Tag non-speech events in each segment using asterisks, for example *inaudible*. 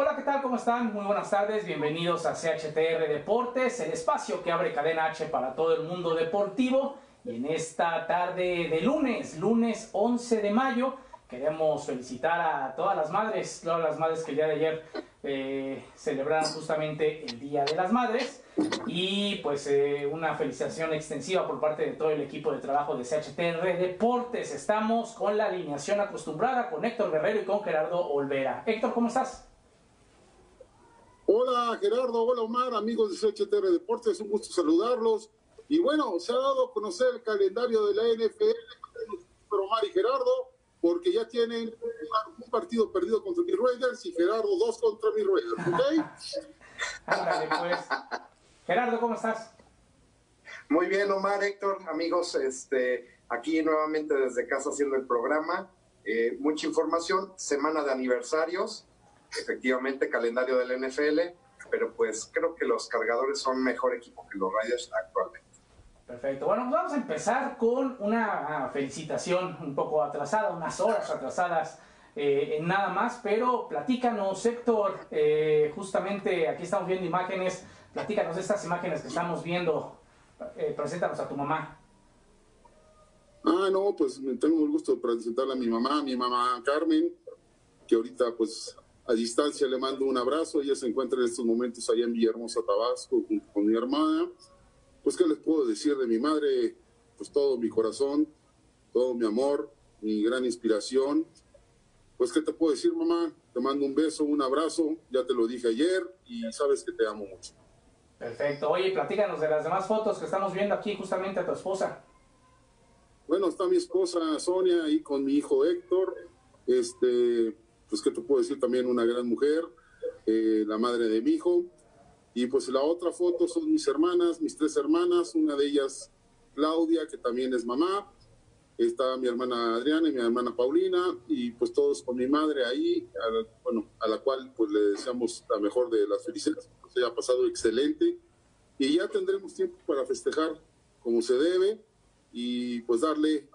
Hola, ¿qué tal? ¿Cómo están? Muy buenas tardes, bienvenidos a CHTR Deportes, el espacio que abre cadena H para todo el mundo deportivo. Y en esta tarde de lunes, lunes 11 de mayo, queremos felicitar a todas las madres, todas las madres que el día de ayer eh, celebraron justamente el Día de las Madres. Y pues eh, una felicitación extensiva por parte de todo el equipo de trabajo de CHTR Deportes. Estamos con la alineación acostumbrada con Héctor Guerrero y con Gerardo Olvera. Héctor, ¿cómo estás? Hola Gerardo, hola Omar, amigos de CHTR Deportes, un gusto saludarlos. Y bueno, se ha dado a conocer el calendario de la NFL, Omar y Gerardo, porque ya tienen un partido perdido contra mis Raiders y Gerardo dos contra mis Raiders, ¿ok? *laughs* Ándale, pues. Gerardo, ¿cómo estás? Muy bien, Omar, Héctor, amigos, este, aquí nuevamente desde casa haciendo el programa. Eh, mucha información, semana de aniversarios, efectivamente calendario del NFL, pero pues creo que los cargadores son mejor equipo que los Raiders actualmente. Perfecto. Bueno, pues vamos a empezar con una felicitación un poco atrasada, unas horas atrasadas eh, en nada más, pero platícanos, Héctor, eh, justamente aquí estamos viendo imágenes, platícanos estas imágenes que estamos viendo, eh, preséntanos a tu mamá. Ah, no, pues me tengo el gusto de presentarle a mi mamá, a mi mamá Carmen, que ahorita pues a distancia le mando un abrazo. Ella se encuentra en estos momentos allá en Villahermosa, Tabasco, junto con mi hermana. Pues, ¿qué les puedo decir de mi madre? Pues todo mi corazón, todo mi amor, mi gran inspiración. Pues, ¿qué te puedo decir, mamá? Te mando un beso, un abrazo. Ya te lo dije ayer y sabes que te amo mucho. Perfecto. Oye, platícanos de las demás fotos que estamos viendo aquí justamente a tu esposa. Bueno, está mi esposa Sonia ahí con mi hijo Héctor. Este, pues, ¿qué te puedo decir? También una gran mujer, eh, la madre de mi hijo. Y pues la otra foto son mis hermanas, mis tres hermanas, una de ellas Claudia, que también es mamá. Está mi hermana Adriana y mi hermana Paulina, y pues todos con mi madre ahí, a bueno, a la cual pues le deseamos la mejor de las felicidades, pues haya pasado excelente. Y ya tendremos tiempo para festejar como se debe y pues darle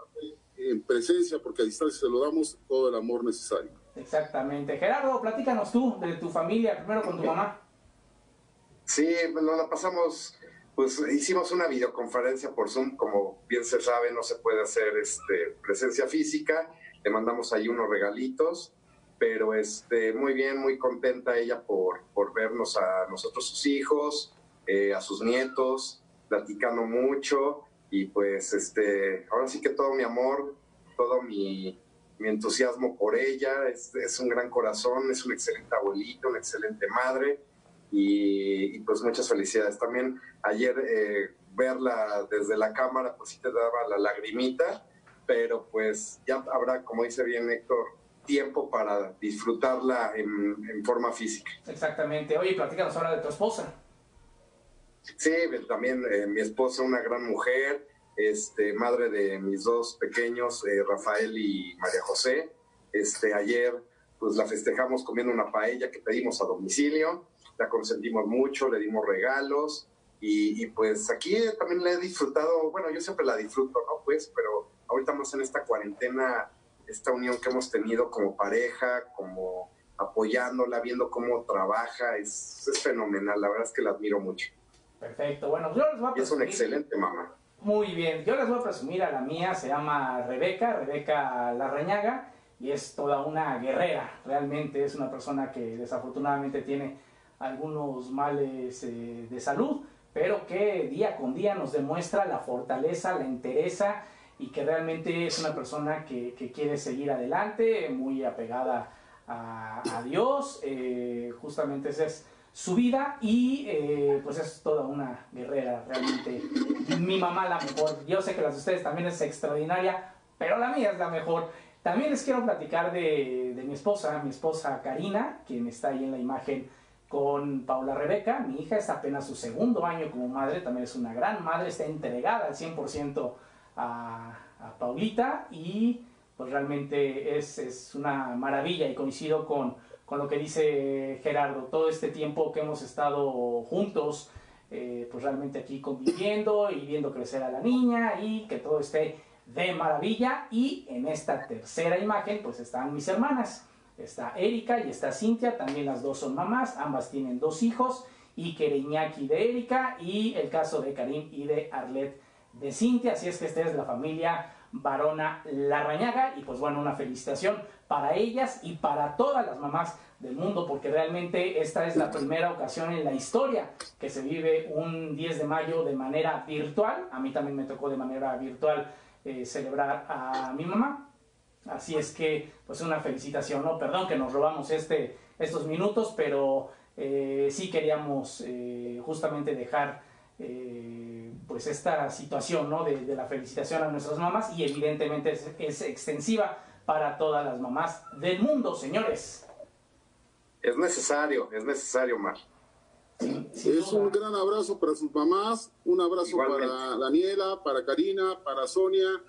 en presencia, porque a distancia se lo damos todo el amor necesario. Exactamente. Gerardo, platícanos tú de tu familia, primero con tu mamá. Sí, nos la pasamos, pues hicimos una videoconferencia por Zoom, como bien se sabe, no se puede hacer este, presencia física, le mandamos ahí unos regalitos, pero este, muy bien, muy contenta ella por, por vernos a nosotros sus hijos, eh, a sus nietos, platicando mucho, y pues este, ahora sí que todo mi amor, todo mi, mi entusiasmo por ella, es, es, un gran corazón, es una excelente abuelita, una excelente madre y, y pues muchas felicidades. También ayer eh, verla desde la cámara pues sí te daba la lagrimita, pero pues ya habrá, como dice bien Héctor, tiempo para disfrutarla en, en forma física. Exactamente. Oye, platícanos ahora de tu esposa. Sí, también eh, mi esposa, una gran mujer, este, madre de mis dos pequeños, eh, Rafael y María José. Este, ayer pues la festejamos comiendo una paella que pedimos a domicilio, la consentimos mucho, le dimos regalos y, y, pues aquí también la he disfrutado, bueno, yo siempre la disfruto, ¿no? Pues, pero ahorita estamos en esta cuarentena, esta unión que hemos tenido como pareja, como apoyándola, viendo cómo trabaja, es, es fenomenal, la verdad es que la admiro mucho. Perfecto, bueno, yo les voy a es una excelente mamá. Muy bien, yo les voy a presumir a la mía, se llama Rebeca, Rebeca Larrañaga, y es toda una guerrera, realmente es una persona que desafortunadamente tiene algunos males eh, de salud, pero que día con día nos demuestra la fortaleza, la entereza y que realmente es una persona que, quiere seguir adelante, muy apegada a, a Dios, eh, justamente ese es su vida y eh, pues es toda una guerrera realmente. Mi mamá la mejor, yo sé que las de ustedes también es extraordinaria, pero la mía es la mejor. También les quiero platicar de, de mi esposa, mi esposa Karina, quien está ahí en la imagen con Paula Rebeca. Mi hija es apenas su segundo año como madre, también es una gran madre, está entregada al 100% a, a Paulita y pues realmente es, es una maravilla y coincido con, con lo que dice Gerardo, todo este tiempo que hemos estado juntos, eh, pues realmente aquí conviviendo y viendo crecer a la niña y que todo esté de maravilla. Y en esta tercera imagen, pues están mis hermanas. Está Erika y está Cintia, también las dos son mamás, ambas tienen dos hijos, y Iñaki de Erika y el caso de Karim y de Arlet de Cintia, así es que esta es la familia Varona Larrañaga y pues bueno, una felicitación para ellas y para todas las mamás del mundo, porque realmente esta es la primera ocasión en la historia que se vive un 10 de mayo de manera virtual. A mí también me tocó de manera virtual eh, celebrar a mi mamá. Así es que, pues una felicitación, ¿no? Perdón que nos robamos este, estos minutos, pero eh, sí queríamos eh, justamente dejar pues esta situación, ¿no? De, la felicitación a nuestras mamás y evidentemente es extensiva para todas las mamás del mundo, señores. Es necesario, es necesario, Mar. es un gran abrazo para sus mamás, un abrazo para Daniela, para Karina, para Sonia.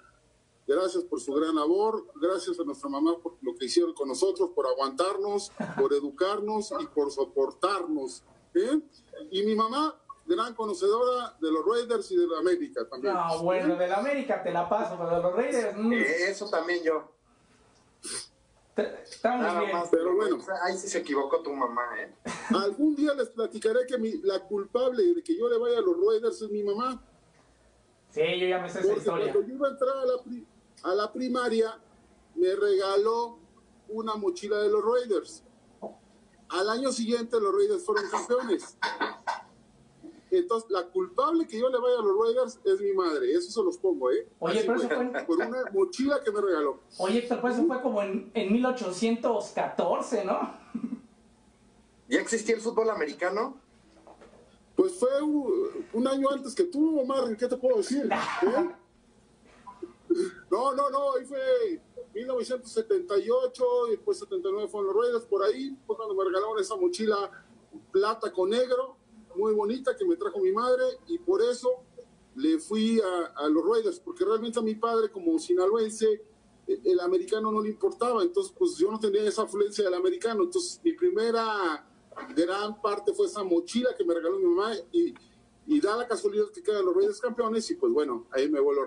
Gracias por su gran labor, gracias a nuestra mamá por lo que hicieron con nosotros, por aguantarnos, por *laughs* educarnos y por soportarnos. ¿eh? Y mi mamá, gran conocedora de los Raiders y de la América también. No, bueno, de la América te la paso, pero de los Raiders. Mm. Eso también yo. Estamos bien. pero bueno. Ahí sí se equivocó tu mamá, ¿eh? Algún día les platicaré que la culpable de que yo le vaya a los Raiders es mi mamá. Sí, yo ya me sé esa historia. Cuando yo iba a entrar a la, a la primaria, me regaló una mochila de los Raiders. Al año siguiente los Raiders fueron campeones. Entonces, la culpable que yo le vaya a los Raiders es mi madre. Eso se los pongo, ¿eh? Oye, pero eso fue... Por una mochila que me regaló. Oye, pero eso fue como en, en 1814, ¿no? ¿Ya existía el fútbol americano? Pues fue un, año antes que tú, Omar. ¿Qué te puedo decir? *laughs* ¿Eh? No, no, no. Ahí fue 1978 y después 79 fueron los Raiders. Por ahí fue cuando me regalaron esa mochila plata con negro muy bonita que me trajo mi madre y por eso le fui a, los Raiders, porque realmente a mi padre como sinaloense el, el, americano no le importaba, entonces pues yo no tenía esa afluencia del americano, entonces mi primera gran parte fue esa mochila que me regaló mi mamá y, y da la casualidad que quedan los Raiders campeones y pues bueno, ahí me vuelvo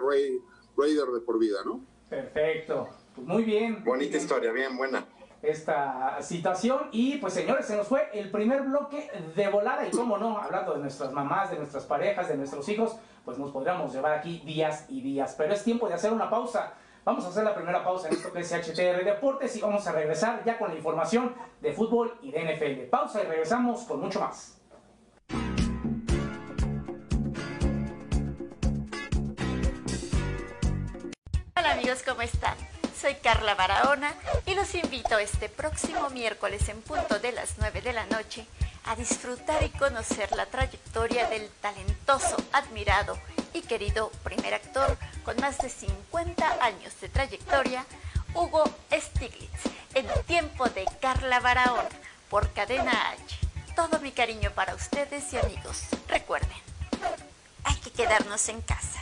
Raider de por vida, ¿no? Perfecto, pues muy bien. Bonita historia, bien buena esta situación. Y pues señores, se nos fue el primer bloque de volada y cómo no, hablando de nuestras mamás, de nuestras parejas, de nuestros hijos, pues nos podríamos llevar aquí días y días. Pero es tiempo de hacer una pausa. Vamos a hacer la primera pausa en esto que es HTR Deportes y vamos a regresar ya con la información de fútbol y de NFL. Pausa y regresamos con mucho más. Hola amigos, ¿cómo están? Soy Carla Barahona y los invito este próximo miércoles en punto de las 9 de la noche a disfrutar y conocer la trayectoria del talentoso, admirado y querido primer actor con más de 50 años de trayectoria, Hugo Stiglitz, en tiempo de Carla Barahona por Cadena H. Todo mi cariño para ustedes y amigos. Recuerden, hay que quedarnos en casa.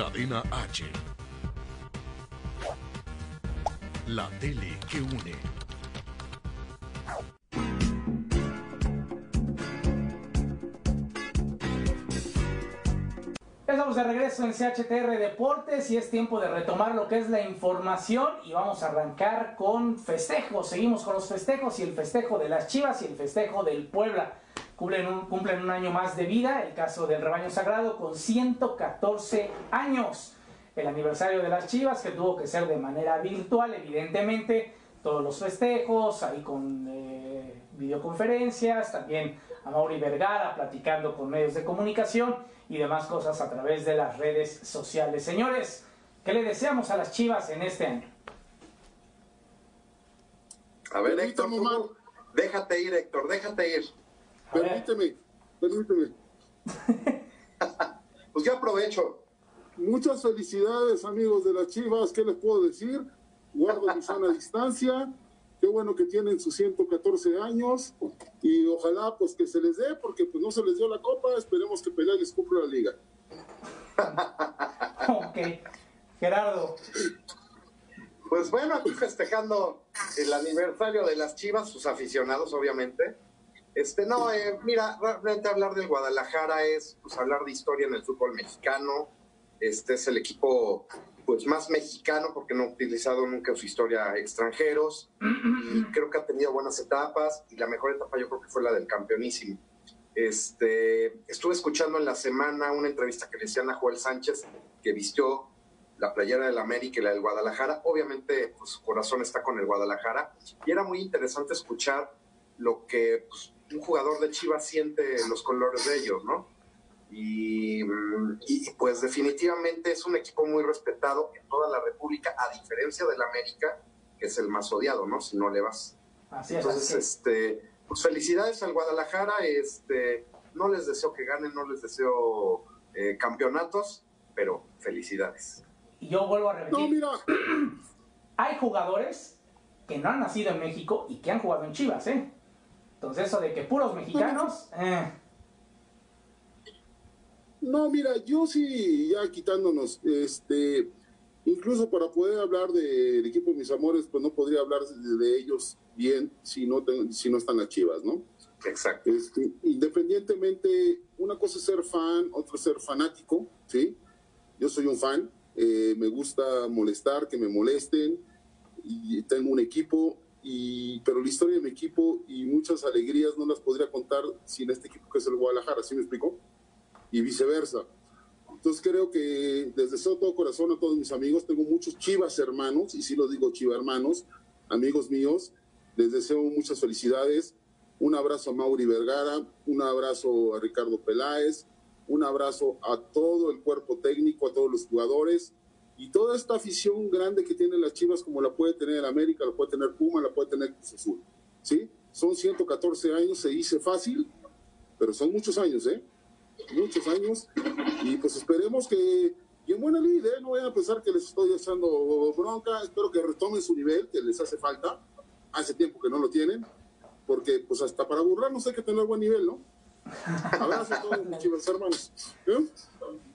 Cadena H. La tele que une. Estamos de regreso en CHTR Deportes y es tiempo de retomar lo que es la información y vamos a arrancar con festejos. Seguimos con los festejos y el festejo de las Chivas y el festejo del Puebla. Cumplen un, cumplen un año más de vida, el caso del rebaño sagrado con 114 años. El aniversario de las Chivas que tuvo que ser de manera virtual, evidentemente, todos los festejos, ahí con eh, videoconferencias, también a Mauri Vergara platicando con medios de comunicación y demás cosas a través de las redes sociales. Señores, ¿qué le deseamos a las Chivas en este año? A ver, Héctor, déjate ir, Héctor, déjate ir. Permíteme, permíteme. *laughs* pues ya aprovecho. Muchas felicidades, amigos de las Chivas. ¿Qué les puedo decir? Guardo mi sana *laughs* distancia. Qué bueno que tienen sus 114 años y ojalá pues que se les dé, porque pues no se les dio la copa. Esperemos que Pelé les cumpla la liga. *laughs* ok. Gerardo. Pues bueno, aquí festejando el aniversario de las Chivas, sus aficionados, obviamente. Este, no, eh, mira, realmente hablar del Guadalajara es pues, hablar de historia en el fútbol mexicano. Este es el equipo pues más mexicano porque no ha utilizado nunca en su historia extranjeros y creo que ha tenido buenas etapas y la mejor etapa yo creo que fue la del campeonísimo. Este, estuve escuchando en la semana una entrevista que le hacían a Joel Sánchez que vistió la playera del América y la del Guadalajara. Obviamente pues, su corazón está con el Guadalajara y era muy interesante escuchar lo que pues, un jugador de Chivas siente los colores de ellos, ¿no? Y, pues definitivamente es un equipo muy respetado en toda la República, a diferencia del América, que es el más odiado, ¿no? Si no le vas. Así es. Entonces, este, pues felicidades al Guadalajara, este, no les deseo que ganen, no les deseo eh, campeonatos, pero felicidades. Y yo vuelvo a repetir. No, mira. Hay jugadores que no han nacido en México y que han jugado en Chivas, ¿eh? Entonces eso de que puros mexicanos... Eh. No, mira, yo sí, ya quitándonos, este, incluso para poder hablar del equipo de mis amores, pues no podría hablar de, ellos bien si no, si no están las chivas, ¿no? Exacto. Este, independientemente, una cosa es ser fan, otra es ser fanático, ¿sí? Yo soy un fan, eh, me gusta molestar, que me molesten, y tengo un equipo, y, pero la historia de mi equipo y muchas alegrías no las podría contar sin este equipo que es el Guadalajara, ¿sí me explico? Y viceversa. Entonces creo que desde todo corazón a todos mis amigos, tengo muchos chivas hermanos, y sí lo digo chiva hermanos, amigos míos, les deseo muchas felicidades, un abrazo a Mauri Vergara, un abrazo a Ricardo Peláez, un abrazo a todo el cuerpo técnico, a todos los jugadores, y toda esta afición grande que tienen las Chivas, como la puede tener el América, la puede tener Puma, la puede tener Cruz Azul. ¿Sí? Son 114 años, se dice fácil, pero son muchos años, ¿eh? Muchos años. Y pues esperemos que, y en buena lid, ¿eh? No vayan a pensar que les estoy echando bronca. Espero que retomen su nivel, que les hace falta. Hace tiempo que no lo tienen. Porque, pues, hasta para burlarnos hay que tener buen nivel, ¿no? *laughs* Abrazo a todos mis chivas hermanos. ¿Eh?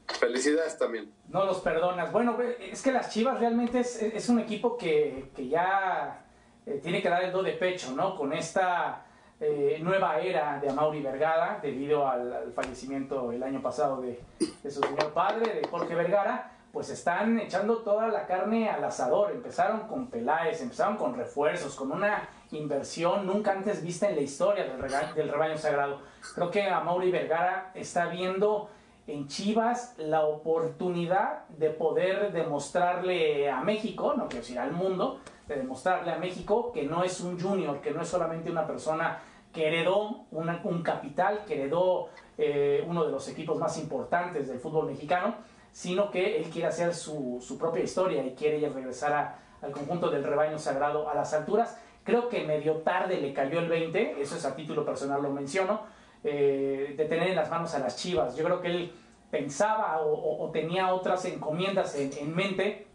Felicidades también. No los perdonas. Bueno, es que las Chivas realmente es, un equipo que, ya eh, tiene que dar el do de pecho, ¿no? Con esta eh, nueva era de Amaury Vergara, debido al, fallecimiento el año pasado de, su señor padre, de Jorge Vergara, pues están echando toda la carne al asador. Empezaron con Peláez, empezaron con refuerzos, con una inversión nunca antes vista en la historia del, del rebaño sagrado. Creo que Amaury Vergara está viendo en Chivas la oportunidad de poder demostrarle a México, no quiero decir al mundo, de demostrarle a México que no es un junior, que no es solamente una persona que heredó un capital, que heredó eh, uno de los equipos más importantes del fútbol mexicano, sino que él quiere hacer su, propia historia y quiere regresar al conjunto del rebaño sagrado a las alturas. Creo que medio tarde le cayó el 20, eso es a título personal lo menciono, eh, de tener en las manos a las Chivas. Yo creo que él pensaba o, tenía otras encomiendas en, mente.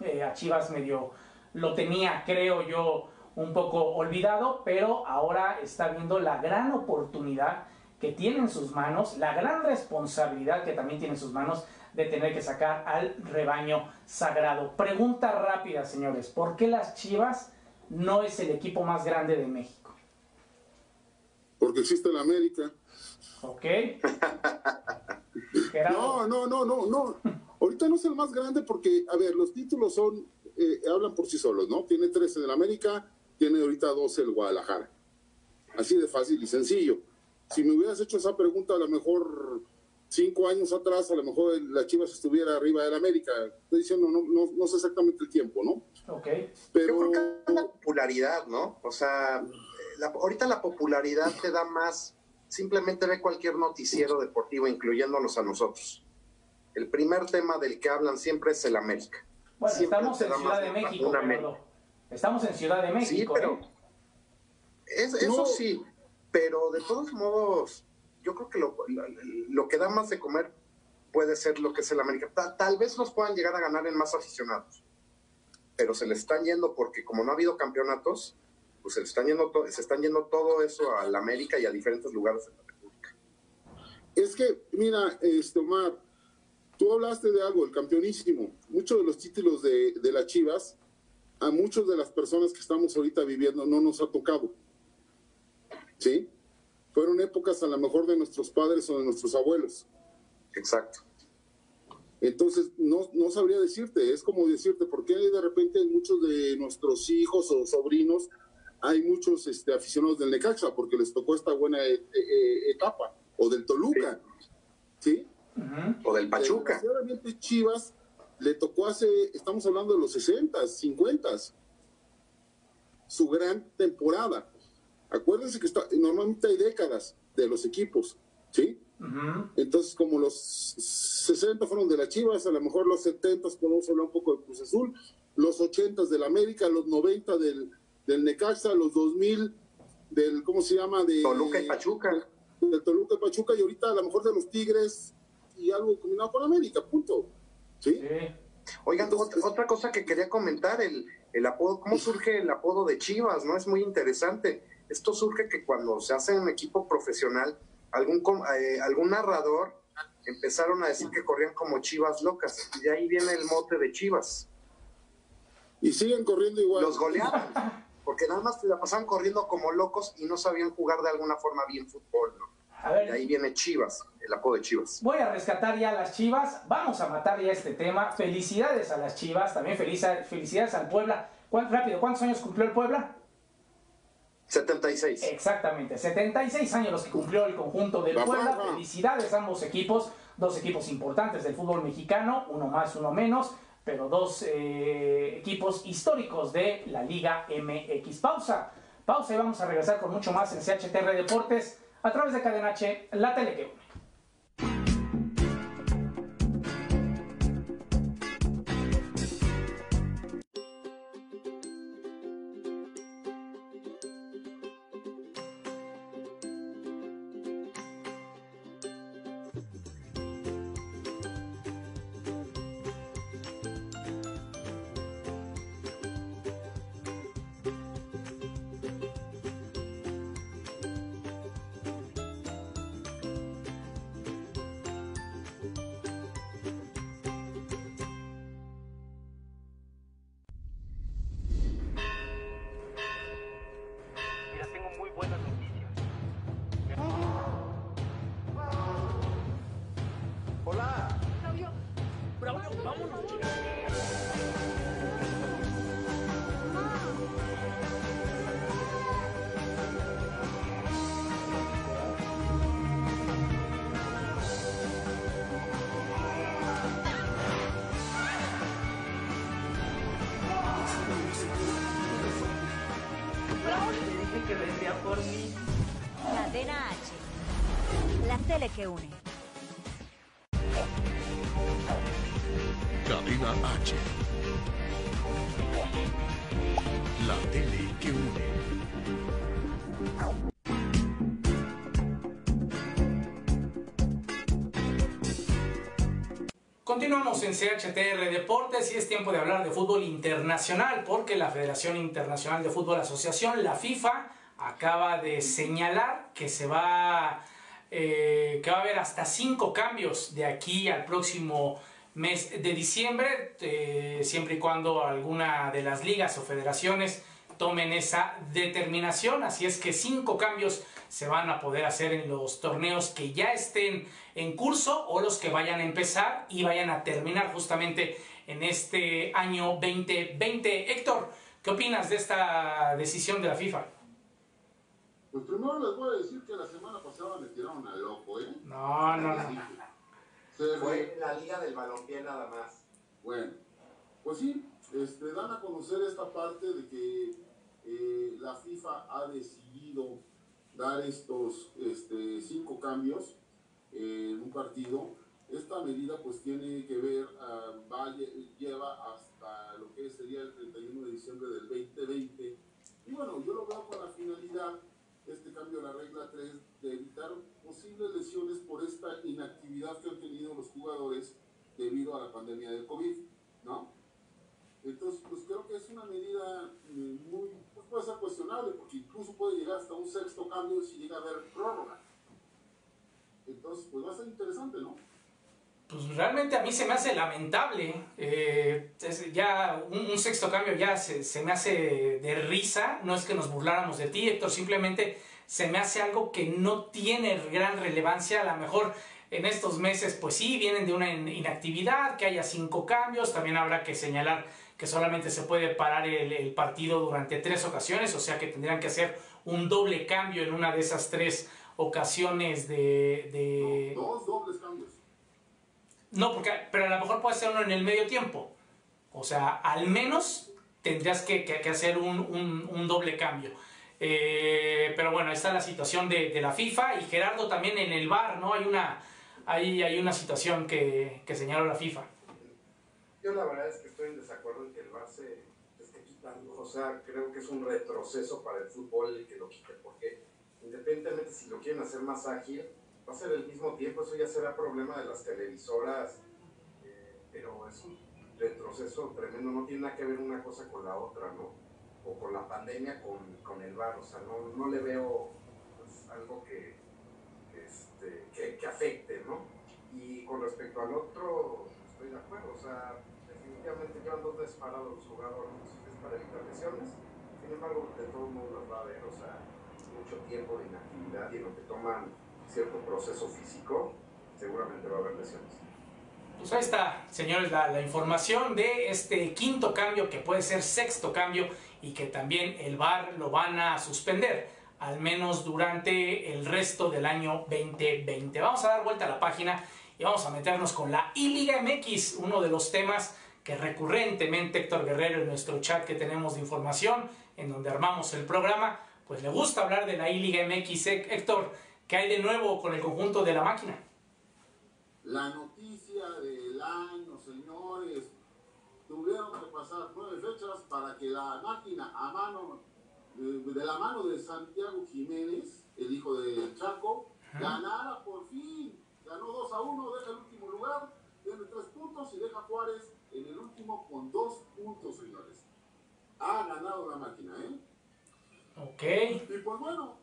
Eh, a Chivas medio lo tenía, creo yo, un poco olvidado, pero ahora está viendo la gran oportunidad que tiene en sus manos, la gran responsabilidad que también tiene en sus manos de tener que sacar al rebaño sagrado. Pregunta rápida, señores, ¿por qué las Chivas no es el equipo más grande de México? Porque existe la América. ¿Ok? *laughs* no, no, no, no, no. Ahorita no es el más grande porque, a ver, los títulos son, eh, hablan por sí solos, ¿no? Tiene 13 en la América, tiene ahorita 12 el Guadalajara. Así de fácil y sencillo. Si me hubieras hecho esa pregunta a lo mejor cinco años atrás, a lo mejor la Chivas estuviera arriba del América. Estoy diciendo, no, no, no sé exactamente el tiempo, ¿no? Ok. Pero... Yo creo que la popularidad, ¿no? O sea, ahorita la popularidad te da más, simplemente ve cualquier noticiero deportivo, incluyéndonos a nosotros. El primer tema del que hablan siempre es el América. Bueno, estamos en Ciudad de México. Estamos en Ciudad de México. Sí, pero... ¿eh? eso sí, pero de todos modos, yo creo que lo, lo, que da más de comer puede ser lo que es el América. Tal, vez nos puedan llegar a ganar en más aficionados, pero se le están yendo porque como no ha habido campeonatos, pues se, están yendo se están yendo todo eso al América y a diferentes lugares de la República. Es que, mira, este, Omar, tú hablaste de algo, el campeonísimo. Muchos de los títulos de, de las Chivas, a muchas de las personas que estamos ahorita viviendo no nos ha tocado. ¿Sí? fueron épocas a lo mejor de nuestros padres o de nuestros abuelos. Exacto. Entonces, no, no sabría decirte, es como decirte, ¿por qué de repente muchos de nuestros hijos o sobrinos hay muchos este, aficionados del Necaxa? Porque les tocó esta buena e, e, etapa, o del Toluca, ¿sí? O del Pachuca. Desgraciadamente Chivas le tocó hace, estamos hablando de los 60, 50, su gran temporada. Acuérdense que está, normalmente hay décadas de los equipos, ¿sí? Entonces, como los 60 fueron de las Chivas, a lo mejor los 70 podemos hablar un poco de Cruz Azul, los 80 del América, los 90 del, del Necaxa, los 2000 del, ¿cómo se llama? De, Toluca y Pachuca. De Toluca y Pachuca, y ahorita a lo mejor de los Tigres y algo combinado con América, punto. ¿Sí? Oigan, otra, cosa que quería comentar, el, el apodo, ¿cómo surge el apodo de Chivas? ¿No? Es muy interesante esto surge que cuando se hace un equipo profesional, algún, eh, algún narrador empezaron a decir que corrían como chivas locas, y de ahí viene el mote de chivas. Y siguen corriendo igual. Los goleaban, porque nada más la pasaban corriendo como locos y no sabían jugar de alguna forma bien fútbol, y ahí viene Chivas, el apodo de Chivas. Voy a rescatar ya a las Chivas, vamos a matar ya este tema. Felicidades a las Chivas, también felicidades al Puebla. rápido, ¿cuántos años cumplió el Puebla? 76. Exactamente, 76 años los que cumplió el conjunto del Puebla. Felicidades a ambos equipos, dos equipos importantes del fútbol mexicano, uno más, uno menos, pero dos eh, equipos históricos de la Liga MX. Pausa, pausa y vamos a regresar con mucho más en CHTR Deportes a través de Cadena H, la tele que que une. Cadena H. La tele que une. Continuamos en CHTR Deportes y es tiempo de hablar de fútbol internacional porque la Federación Internacional de Fútbol Asociación, la FIFA, acaba de señalar que se va eh, que va a haber hasta cinco cambios de aquí al próximo mes de diciembre, eh, siempre y cuando alguna de las ligas o federaciones tomen esa determinación. Así es que cinco cambios se van a poder hacer en los torneos que ya estén en curso o los que vayan a empezar y vayan a terminar justamente en este año 2020. Héctor, ¿qué opinas de esta decisión de la FIFA? Pues primero les voy a decir que la semana pasada me tiraron a loco, ¿eh? No, no, no. Fue la liga del balompié nada más. Bueno, pues sí, este, dan a conocer esta parte de que eh, la FIFA ha decidido dar estos este, cinco cambios en un partido. Esta medida pues tiene que ver, uh, lleva hasta lo que sería el 31 de diciembre del 2020. Y bueno, yo lo veo con la finalidad este cambio de la regla 3 de evitar posibles lesiones por esta inactividad que han tenido los jugadores debido a la pandemia del COVID, ¿no? Entonces, pues creo que es una medida eh, muy, pues puede ser cuestionable, porque incluso puede llegar hasta un sexto cambio si llega a haber prórroga. Entonces, pues va a ser interesante, ¿no? Pues realmente a mí se me hace lamentable. Eh, ya un, sexto cambio ya se, se, me hace de risa. No es que nos burláramos de ti, Héctor. Simplemente se me hace algo que no tiene gran relevancia. A lo mejor en estos meses, pues sí, vienen de una inactividad, que haya cinco cambios. También habrá que señalar que solamente se puede parar el, partido durante tres ocasiones. O sea que tendrían que hacer un doble cambio en una de esas tres ocasiones de... dos dobles cambios. No, porque, pero a lo mejor puede uno en el medio tiempo. O sea, al menos tendrías que, que, hacer un, un, un, doble cambio. Eh, pero bueno, está la situación de, de, la FIFA y Gerardo también en el bar, ¿no? Hay una, hay, hay una situación que, que señaló la FIFA. Yo la verdad es que estoy en desacuerdo en que el bar se esté quitando. O sea, creo que es un retroceso para el fútbol el que lo quite, porque independientemente si lo quieren hacer más ágil, va a ser el mismo tiempo, eso ya será problema de las televisoras, eh, pero es un retroceso tremendo, no tiene nada que ver una cosa con la otra, ¿no? O con la pandemia, con, con el bar, o sea, no, no le veo pues, algo que, este, que, que, afecte, ¿no? Y con respecto al otro, estoy de acuerdo, o sea, definitivamente llevan dos veces parados los jugadores, es para evitar lesiones, sin embargo, de todos modos las va a haber, o sea, mucho tiempo de inactividad y lo que toman cierto proceso físico, seguramente va a haber lesiones. Pues ahí está, señores, la, la, información de este quinto cambio que puede ser sexto cambio y que también el VAR lo van a suspender, al menos durante el resto del año 2020. Vamos a dar vuelta a la página y vamos a meternos con la I-Liga MX, uno de los temas que recurrentemente Héctor Guerrero en nuestro chat que tenemos de información, en donde armamos el programa, pues le gusta hablar de la I-Liga MX. Héctor, ¿Qué hay de nuevo con el conjunto de la máquina? La noticia del año, señores. Tuvieron que pasar nueve fechas para que la máquina a mano, de, la mano de Santiago Jiménez, el hijo de Chaco, ganara por fin. Ganó 2 a 1, deja el último lugar, tiene tres puntos y deja Juárez en el último con dos puntos, señores. Ha ganado la máquina, ¿eh? Ok. Y pues bueno,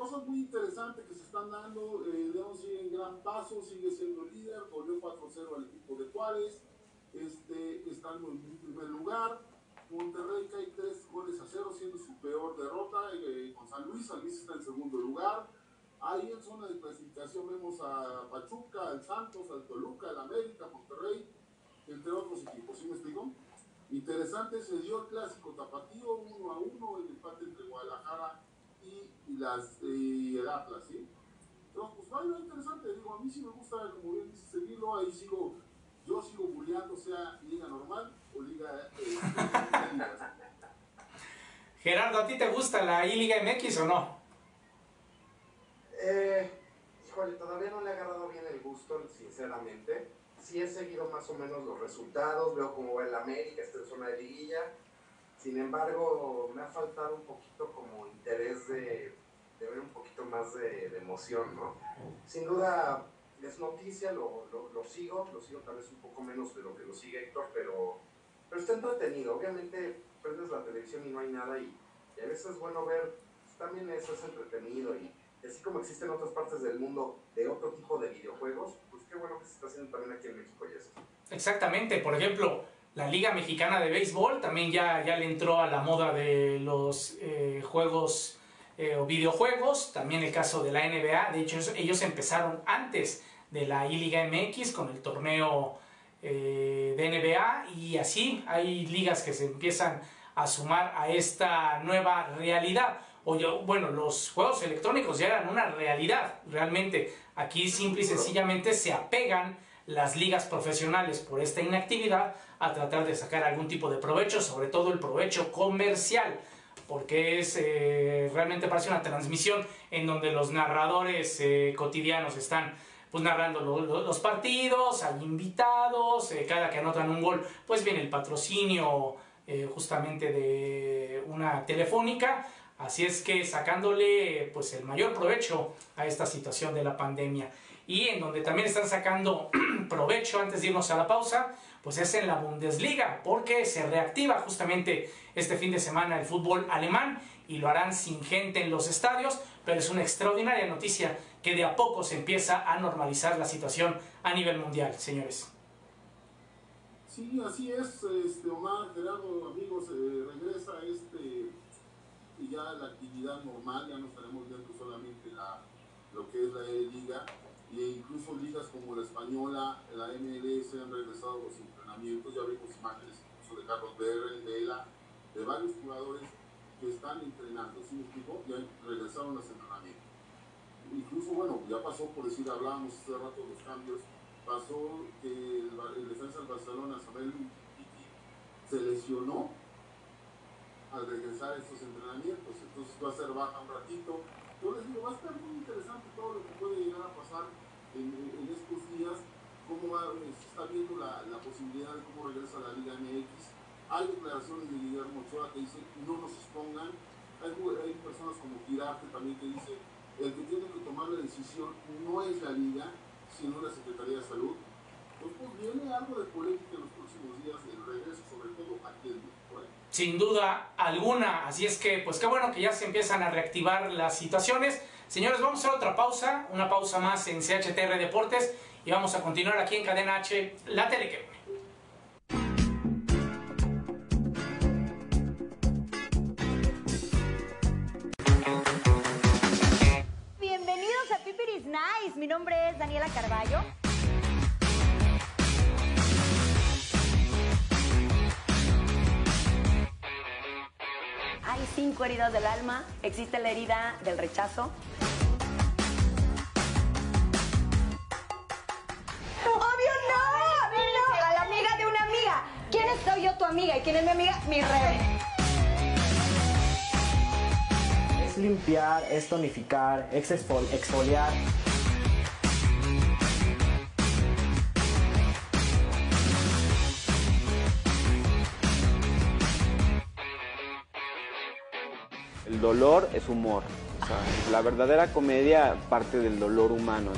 cosas muy interesantes que se están dando. Eh, León sigue en gran paso, sigue siendo líder, volvió 4-0 al equipo de Juárez, este, están en primer lugar. Monterrey cae 3 goles a 0, siendo su peor derrota eh, con San Luis. San Luis está en segundo lugar. Ahí en zona de clasificación vemos a Pachuca, al Santos, al Toluca, al América, Monterrey, entre otros equipos. ¿Sí me explico? Interesante, se dio el clásico tapatío 1 a 1, el empate entre Guadalajara y, las y el Atlas, ¿sí? Entonces, pues vaya interesante, digo, a mí sí me gusta, como bien dice, seguirlo, ahí sigo, yo sigo bulleando, sea liga normal o liga... Eh, *laughs* Gerardo, ¿a ti te gusta la I-Liga MX o no? Eh, híjole, todavía no le he agarrado bien el gusto, sinceramente. Sí he seguido más o menos los resultados, veo cómo va el América, está en zona de liguilla sin embargo, me ha faltado un poquito como interés de, de ver un poquito más de, de, emoción, ¿no? Sin duda es noticia, lo, lo, lo, sigo, lo sigo tal vez un poco menos de lo que lo sigue Héctor, pero, pero está entretenido. Obviamente prendes la televisión y no hay nada y, y a veces es bueno ver, pues, también eso es entretenido y así como existe en otras partes del mundo de otro tipo de videojuegos, pues qué bueno que se está haciendo también aquí en México y eso. Exactamente, por ejemplo, la Liga Mexicana de Béisbol también ya, ya le entró a la moda de los eh, juegos eh, o videojuegos, también el caso de la NBA, de hecho ellos empezaron antes de la I-Liga MX con el torneo eh, de NBA y así hay ligas que se empiezan a sumar a esta nueva realidad. O bueno, los juegos electrónicos ya eran una realidad, realmente. Aquí simple y sencillamente se apegan las ligas profesionales por esta inactividad a tratar de sacar algún tipo de provecho, sobre todo el provecho comercial, porque es eh, realmente parece una transmisión en donde los narradores eh, cotidianos están pues narrando los partidos, hay invitados, eh, cada que anotan un gol, pues viene el patrocinio justamente de una telefónica, así es que sacándole pues el mayor provecho a esta situación de la pandemia. Y en donde también están sacando *clears throat* provecho antes de irnos a la pausa, pues es en la Bundesliga, porque se reactiva justamente este fin de semana el fútbol alemán y lo harán sin gente en los estadios, pero es una extraordinaria noticia que de a poco se empieza a normalizar la situación a nivel mundial, señores. Sí, así es, este, Omar, Gerardo, amigos, eh, regresa este ya la actividad normal, ya no estaremos viendo solamente la, lo que es la liga e incluso ligas como la española, la MLS han regresado a los entrenamientos, ya vimos imágenes incluso de Carlos Berre, de de varios jugadores que están entrenando, ¿sí explico? Ya regresaron a los entrenamientos. Incluso, bueno, ya pasó, por decir, hablábamos hace rato de los cambios, pasó que el, el defensa del Barcelona, Samuel se lesionó al regresar a estos entrenamientos, entonces va a ser baja un ratito, yo les digo, va a estar muy interesante todo lo que puede llegar a pasar en, estos días, cómo eh, se está viendo la, posibilidad de cómo regresa la Liga MX. Hay declaraciones de Guillermo Ochoa que dicen no nos expongan. Hay, hay personas como Girarte también que dice el que tiene que tomar la decisión no es la Liga, sino la Secretaría de Salud. Pues, pues viene algo de polémica en los próximos días del regreso, sobre todo aquí en sin duda alguna. Así es que, pues qué bueno que ya se empiezan a reactivar las situaciones. Señores, vamos a hacer otra pausa, una pausa más en CHTR Deportes y vamos a continuar aquí en Cadena H, la tele que Bienvenidos a Pipiris Nice. Mi nombre es Daniela Carballo. cinco heridas del alma, existe la herida del rechazo. Quién es mi amiga? Mi rey. Es limpiar, es tonificar, es exfoliar. el dolor es humor. la verdadera comedia parte del dolor humano.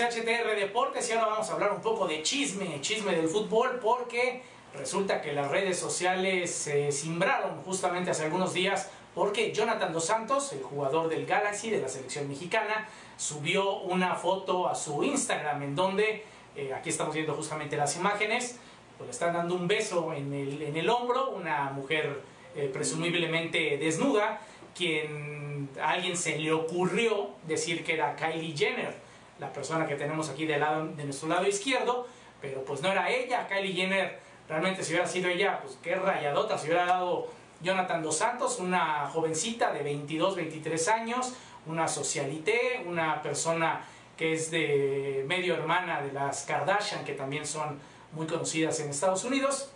En CHTR Deportes y ahora vamos a hablar un poco de chisme, chisme del fútbol, porque resulta que las redes sociales se simbraron justamente hace algunos días porque Jonathan Dos Santos, el jugador del Galaxy de la selección mexicana, subió una foto a su Instagram en donde, eh, aquí estamos viendo justamente las imágenes, pues le están dando un beso en el, en el hombro, una mujer eh, presumiblemente desnuda, quien a alguien se le ocurrió decir que era Kylie Jenner, la persona que tenemos aquí de, lado, de nuestro lado izquierdo, pero pues no era ella, Kylie Jenner, realmente si hubiera sido ella, pues qué rayadota, si hubiera dado Jonathan Dos Santos, una jovencita de 22, 23 años, una socialité, una persona que es de medio hermana de las Kardashian, que también son muy conocidas en Estados Unidos.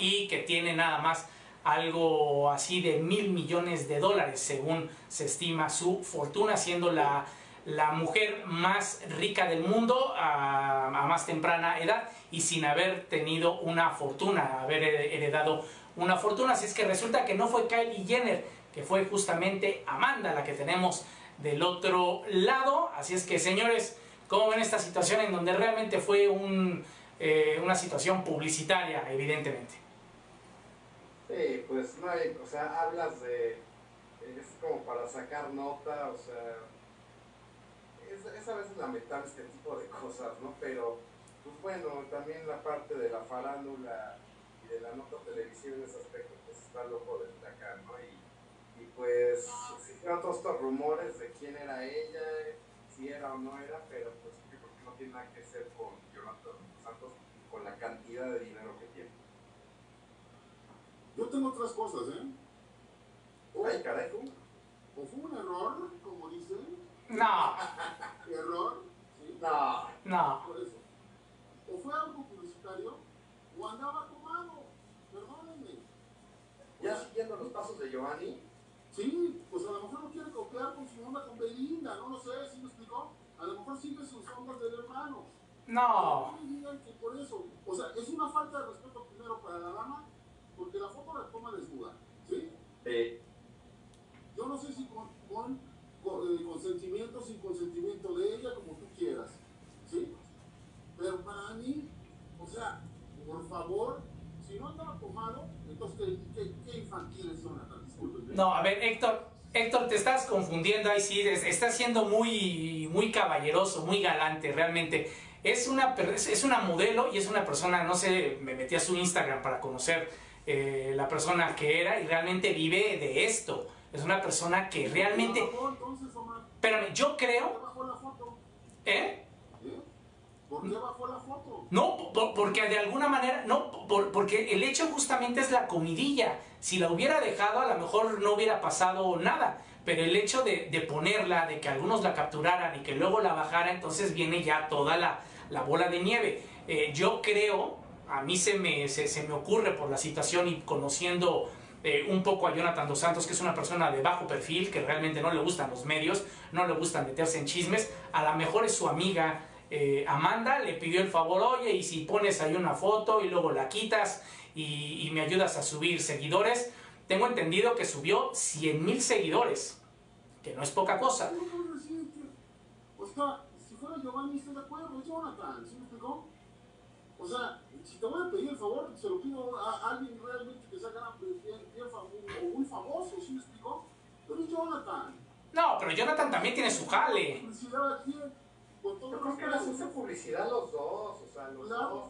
y que tiene nada más algo así de mil millones de dólares, según se estima su fortuna, siendo la, la mujer más rica del mundo a, más temprana edad y sin haber tenido una fortuna, haber heredado una fortuna. Así es que resulta que no fue Kylie Jenner, que fue justamente Amanda la que tenemos del otro lado. Así es que, señores, ¿cómo ven esta situación en donde realmente fue un, eh, una situación publicitaria, evidentemente? Sí, pues no hay, o sea, hablas de, es como para sacar nota, o sea, es, es a veces lamentable este tipo de cosas, ¿no? Pero, pues bueno, también la parte de la farándula y de la nota televisiva en ese aspecto, pues está loco de acá, ¿no? Y, y pues existieron todos estos rumores de quién era ella, si era o no era, pero pues yo creo que no tiene nada que ver con Jonathan Santos, con la cantidad de dinero que tiene. Yo tengo otras cosas, ¿eh? Ay, caray, ¿cómo? O fue un error, como dicen. No, Error, ¿sí? No, no. Por eso. O fue algo publicitario, o andaba tomado. Perdónenme. ya siguiendo los pasos de Giovanni, Sí, pues a lo mejor no quiere copiar con su onda con Belinda, no lo sé, ¿sí me explicó? A lo mejor sigue sus ondas del hermano. No. No me digan que por eso, o sea, es una falta de respeto primero para la dama, porque la foto la toma desnuda, ¿sí? eh, Yo no sé si con, con, con, eh, consentimiento, sin consentimiento de ella, como tú quieras, ¿sí? Pero para mí, o sea, por favor, si no andaba tomado, entonces qué, infantiles son acá, discúlpenme. No, a ver, Héctor, Héctor, te estás confundiendo ahí, sí, es- estás siendo muy, muy caballeroso, muy galante, realmente. Es una, es una modelo y es una persona, no sé, me metí a su Instagram para conocer eh, la persona que era y realmente vive de esto. Es una persona que realmente... Espérame, yo ¿Por qué creo... bajó la foto? ¿Eh? ¿Eh? ¿Por qué bajó la foto? No, por- porque de alguna manera, no, por- porque el hecho justamente es la comidilla. Si la hubiera dejado, a lo mejor no hubiera pasado nada. Pero el hecho de, de ponerla, de que algunos la capturaran y que luego la bajara, entonces viene ya toda la, la bola de nieve. Eh, yo creo, a mí se me, se, se me ocurre por la situación y conociendo eh, un poco a Jonathan Dos Santos, que es una persona de bajo perfil, que realmente no le gustan los medios, no le gustan meterse en chismes, a lo mejor es su amiga eh, Amanda, le pidió el favor, oye, y si pones ahí una foto y luego la quitas y, me ayudas a subir seguidores, tengo entendido que subió 100 mil seguidores, que no es poca cosa. ¿Cómo puedo decir que- O sea, si fuera Giovanni, estoy de acuerdo, Jonathan, ¿sí me explicó? O sea, si te voy a pedir el favor, se lo pido a alguien realmente que sea bien, bien famoso o muy famoso, ¿sí me explicó? Pero es Jonathan. No, pero Jonathan también tiene su jale. Publicidad aquí, con todo yo creo que les hace publicidad a los dos, o sea, los Claro. dos.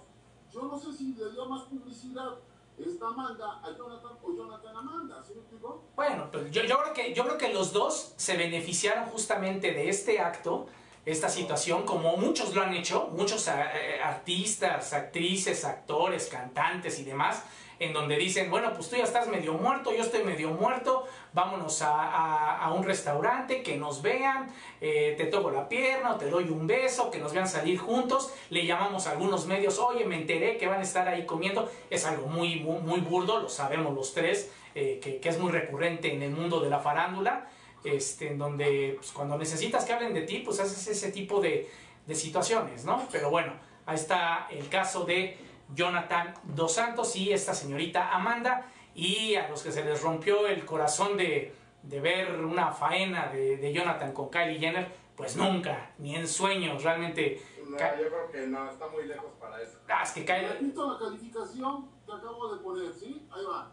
Yo no sé si le dio más publicidad esta Amanda a Jonathan o Jonathan a Amanda, ¿sí me explicó? Bueno, pues yo, yo creo que, yo creo que los dos se beneficiaron justamente de este acto, esta situación, como muchos lo han hecho, muchos a- eh, artistas, actrices, actores, cantantes y demás, en donde dicen, bueno, pues tú ya estás medio muerto, yo estoy medio muerto, vámonos a, a- un restaurante, que nos vean, eh, te toco la pierna te doy un beso, que nos vean salir juntos, le llamamos a algunos medios, oye, me enteré que van a estar ahí comiendo, es algo muy, muy, burdo, lo sabemos los tres, eh, que, que es muy recurrente en el mundo de la farándula, este, en donde pues, cuando necesitas que hablen de ti, pues haces ese tipo de, de situaciones, ¿no? Pero bueno, ahí está el caso de Jonathan Dos Santos y esta señorita Amanda, y a los que se les rompió el corazón de, de ver una faena de, de Jonathan con Kylie Jenner, pues nunca, ni en sueños, realmente. No, yo creo que no, está muy lejos para eso. Ah, es que Kylie, Repito la calificación que acabo de poner, ¿sí? Ahí va.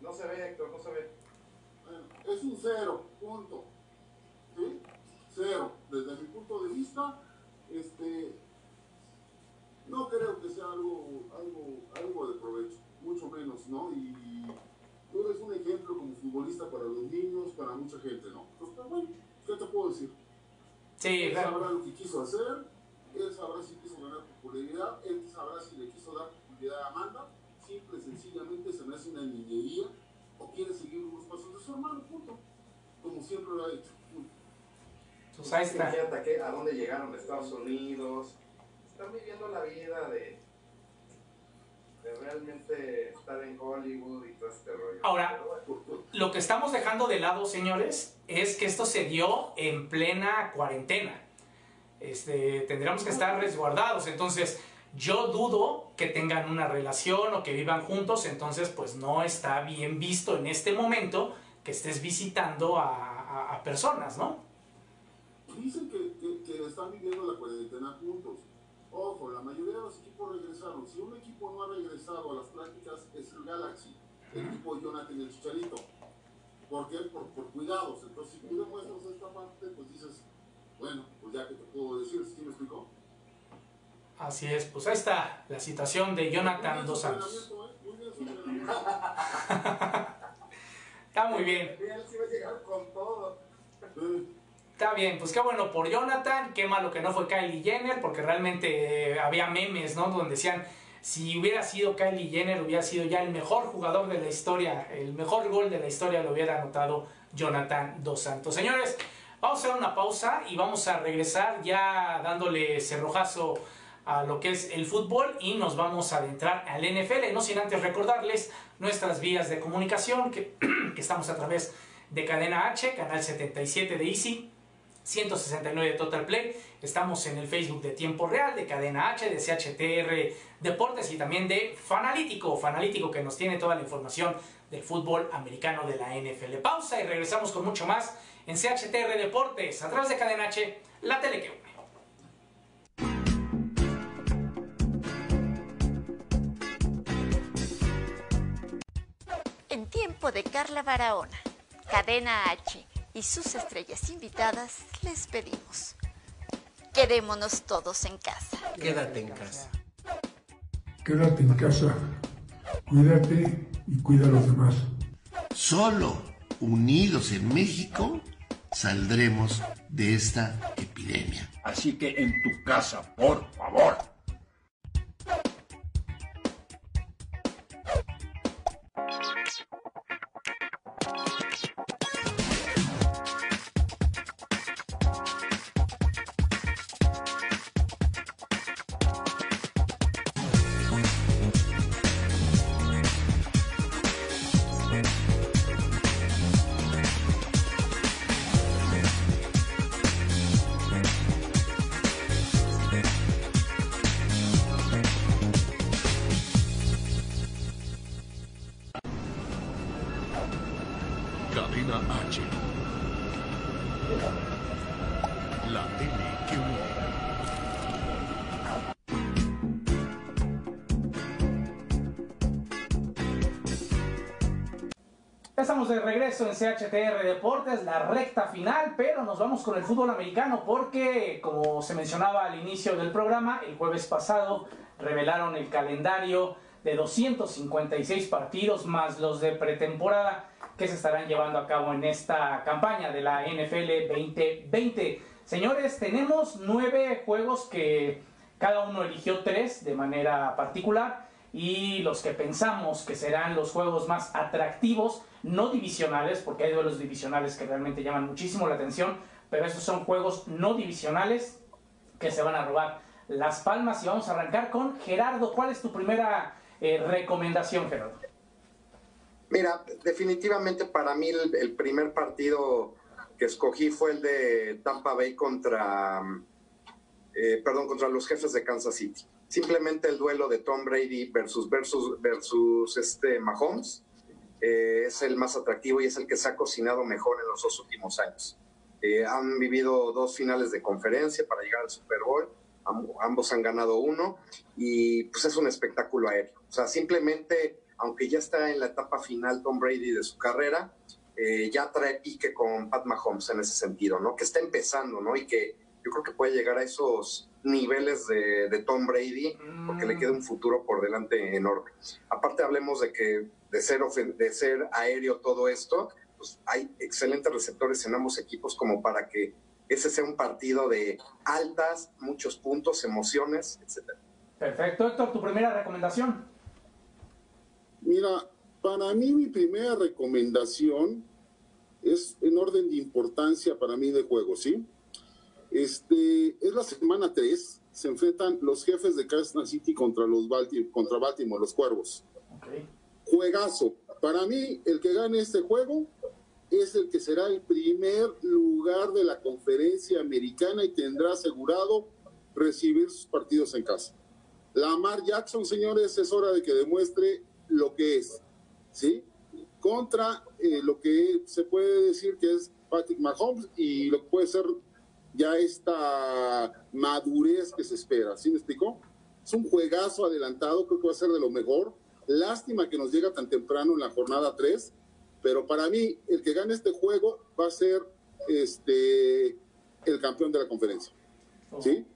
No se ve, Héctor, no se ve. Es un cero, punto. ¿Sí? Cero. Desde mi punto de vista, este, no creo que sea algo, algo, algo de provecho, mucho menos, ¿no? Y tú eres un ejemplo como futbolista para los niños, para mucha gente, ¿no? Pues, pero bueno, ¿qué te puedo decir? sí, Él sabrá lo que quiso hacer, él sabrá si quiso ganar popularidad, él sabrá si le quiso dar popularidad a Amanda, simple y sencillamente se me hace una niñería quiere seguir unos pasos de su hermano, punto. Como siempre lo ha hecho. pues ahí está. Fíjate a, qué- a dónde llegaron a Estados Unidos. Están viviendo la vida de, de realmente estar en Hollywood y todo este rollo. Ahora, lo que estamos dejando de lado, señores, es que esto se dio en plena cuarentena. Este, tendríamos que estar resguardados. Entonces, yo dudo que tengan una relación o que vivan juntos. Entonces, pues no está bien visto en este momento que estés visitando a, a- a personas, ¿no? Dicen que, que- que están viviendo la cuarentena juntos. Ojo, la mayoría de los equipos regresaron. Si un equipo no ha regresado a las prácticas es el Galaxy, el equipo Jonathan y el Chicharito. ¿Por qué? Por, por cuidados. Entonces, si tú demuestras esta parte, pues dices, bueno, pues ya que te puedo decir, ¿sí me explicó? Así es, pues ahí está la situación de Jonathan Dos Santos. Está muy bien. Está bien, pues qué bueno por Jonathan, qué malo que no fue Kylie Jenner, porque realmente eh, había memes, ¿no? Donde decían, si hubiera sido Kylie Jenner, hubiera sido ya el mejor jugador de la historia, el mejor gol de la historia lo hubiera anotado Jonathan Dos Santos. Señores, vamos a hacer una pausa y vamos a regresar ya dándole cerrojazo a lo que es el fútbol y nos vamos a adentrar al NFL, no sin antes recordarles nuestras vías de comunicación, que, *clears throat* estamos a través de Cadena H, canal 77 de Easy, 169 de Total Play. Estamos en el Facebook de Tiempo Real, de Cadena H, de CHTR Deportes y también de Fanalítico. Fanalítico que nos tiene toda la información del fútbol americano de la NFL. Pausa y regresamos con mucho más en CHTR Deportes, a través de Cadena H, la tele de Carla Barahona, Cadena H y sus estrellas invitadas, les pedimos. Quedémonos todos en casa. Quédate en casa. Quédate en casa, cuídate y cuida a los demás. Solo unidos en México saldremos de esta epidemia. Así que en tu casa, por favor. Regreso en CHTR Deportes, la recta final, pero nos vamos con el fútbol americano porque, como se mencionaba al inicio del programa, el jueves pasado revelaron el calendario de 256 partidos más los de pretemporada que se estarán llevando a cabo en esta campaña de la NFL 2020. Señores, tenemos nueve juegos que cada uno eligió tres de manera particular y los que pensamos que serán los juegos más atractivos, no divisionales, porque hay duelos divisionales que realmente llaman muchísimo la atención, pero esos son juegos no divisionales que se van a robar las palmas y vamos a arrancar con Gerardo. ¿Cuál es tu primera eh, recomendación, Gerardo? Mira, definitivamente para mí el, el primer partido que escogí fue el de Tampa Bay contra, eh, perdón, contra los jefes de Kansas City. Simplemente el duelo de Tom Brady versus versus versus este Mahomes eh, es el más atractivo y es el que se ha cocinado mejor en los dos últimos años. Eh, han vivido dos finales de conferencia para llegar al Super Bowl. Am- ambos han ganado uno y pues es un espectáculo aéreo. O sea, simplemente, aunque ya está en la etapa final Tom Brady de su carrera, eh, ya trae pique con Pat Mahomes en ese sentido, ¿no? Que está empezando, ¿no? Y que yo creo que puede llegar a esos niveles de, de Tom Brady porque le queda un futuro por delante enorme. Aparte hablemos de que de ser, ofen- de ser aéreo todo esto, pues hay excelentes receptores en ambos equipos como para que ese sea un partido de altas, muchos puntos, emociones, etcétera. Perfecto, Héctor, tu primera recomendación. Mira, para mí mi primera recomendación es en orden de importancia para mí de juego, ¿sí? Este, es la semana 3 se enfrentan los jefes de Kansas City contra los Balti- contra Baltimore, los Cuervos. Juegazo. Para mí, el que gane este juego es el que será el primer lugar de la conferencia americana y tendrá asegurado recibir sus partidos en casa. Lamar Jackson, señores, es hora de que demuestre lo que es, ¿sí? Contra eh, lo que se puede decir que es Patrick Mahomes y lo que puede ser ya esta madurez que se espera, ¿sí me explicó? Es un juegazo adelantado, creo que va a ser de lo mejor. Lástima que nos llega tan temprano en la jornada 3, pero para mí el que gane este juego va a ser este el campeón de la conferencia. ¿Sí?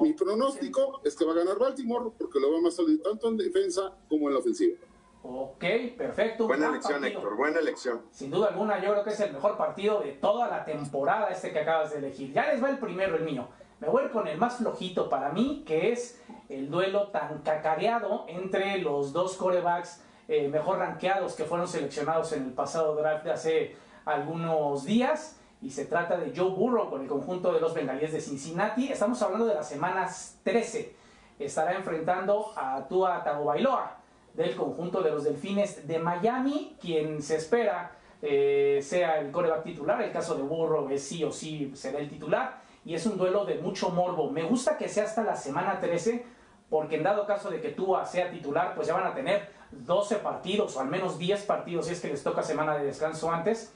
Mi pronóstico es que va a ganar Baltimore porque lo va a salir tanto en defensa como en la ofensiva. Ok, perfecto. Buena elección, partido. Héctor, buena elección. Sin duda alguna, yo creo que es el mejor partido de toda la temporada este que acabas de elegir. Ya les va el primero, el mío. Me voy a ir con el más flojito para mí, que es el duelo tan cacareado entre los dos corebacks eh, mejor rankeados que fueron seleccionados en el pasado draft de hace algunos días. Y se trata de Joe Burrow con el conjunto de los bengalíes de Cincinnati. Estamos hablando de las semanas 13. Estará enfrentando a Tua Tagovailoa del conjunto de los Delfines de Miami, quien se espera eh, sea el coreback titular. El caso de Burrow es sí o sí será el titular. Y es un duelo de mucho morbo. Me gusta que sea hasta la semana 13, porque en dado caso de que Tua sea titular, pues ya van a tener 12 partidos o al menos 10 partidos si es que les toca semana de descanso antes,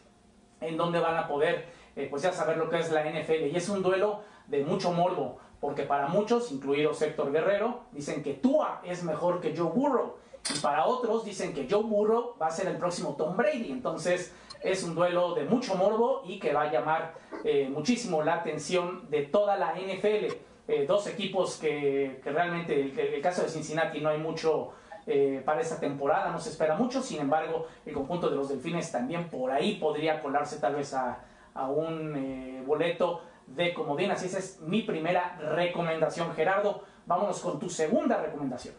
en donde van a poder eh, pues ya saber lo que es la NFL. Y es un duelo de mucho morbo, porque para muchos, incluidos Héctor Guerrero, dicen que Tua es mejor que Joe Burrow. Y para otros dicen que Joe Burrow va a ser el próximo Tom Brady. Entonces es un duelo de mucho morbo y que va a llamar eh, muchísimo la atención de toda la NFL. Eh, dos equipos que, realmente, el, el caso de Cincinnati no hay mucho eh, para esta temporada, no se espera mucho. Sin embargo, el conjunto de los Delfines también por ahí podría colarse tal vez a, un boleto de comodín. Así esa es mi primera recomendación. Gerardo, vámonos con tu segunda recomendación.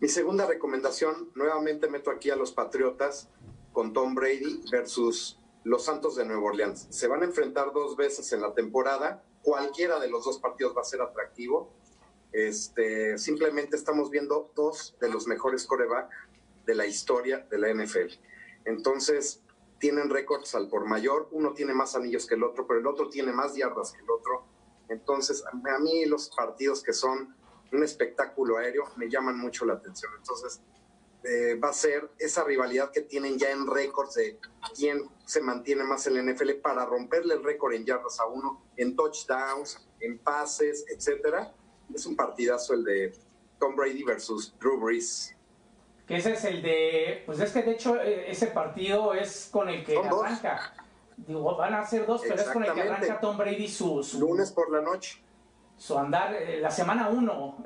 Mi segunda recomendación, nuevamente meto aquí a los Patriotas con Tom Brady versus los Santos de Nueva Orleans. Se van a enfrentar dos veces en la temporada. Cualquiera de los dos partidos va a ser atractivo. Este, simplemente estamos viendo dos de los mejores coreback de la historia de la NFL. Entonces, tienen récords al por mayor. Uno tiene más anillos que el otro, pero el otro tiene más yardas que el otro. Entonces, a mí los partidos que son un espectáculo aéreo me llaman mucho la atención. Entonces, eh, va a ser esa rivalidad que tienen ya en récords de quién se mantiene más en la NFL para romperle el récord en yardas a uno, en touchdowns, en pases, etcétera. Es un partidazo el de Tom Brady versus Drew Brees. Que ese es el de. Pues es que de hecho eh, ese partido es con el que arranca. Digo, van a ser dos, pero es con el que arranca Tom Brady su, su, Lunes por la noche. Su andar. eh, la semana 1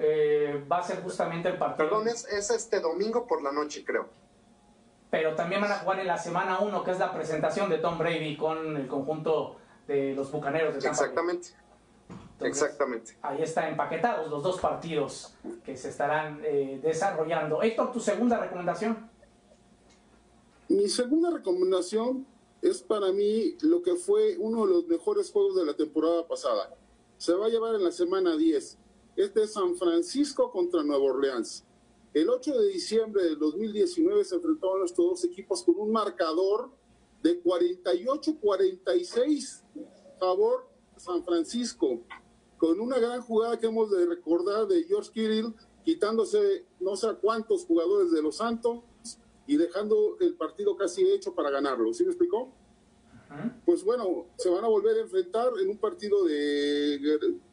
va a ser justamente el partido. Perdón, es, es este domingo por la noche, creo. Pero también van a jugar en la semana 1, que es la presentación de Tom Brady con el conjunto de los bucaneros de Tampa. Exactamente. Exactamente. Ahí están empaquetados los dos partidos que se estarán eh, desarrollando. Héctor, tu segunda recomendación. Mi segunda recomendación es para mí lo que fue uno de los mejores juegos de la temporada pasada. Se va a llevar en la semana 10. Este es San Francisco contra Nueva Orleans. El 8 de diciembre del 2019 se enfrentaron estos dos equipos con un marcador de 48-46 favor San Francisco, con una gran jugada que hemos de recordar de George Kittle, quitándose no sé cuántos jugadores de los Santos y dejando el partido casi hecho para ganarlo. ¿Sí me explicó? Pues bueno, se van a volver a enfrentar en un partido de,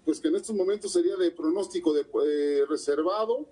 pues que en estos momentos sería de pronóstico de eh, reservado.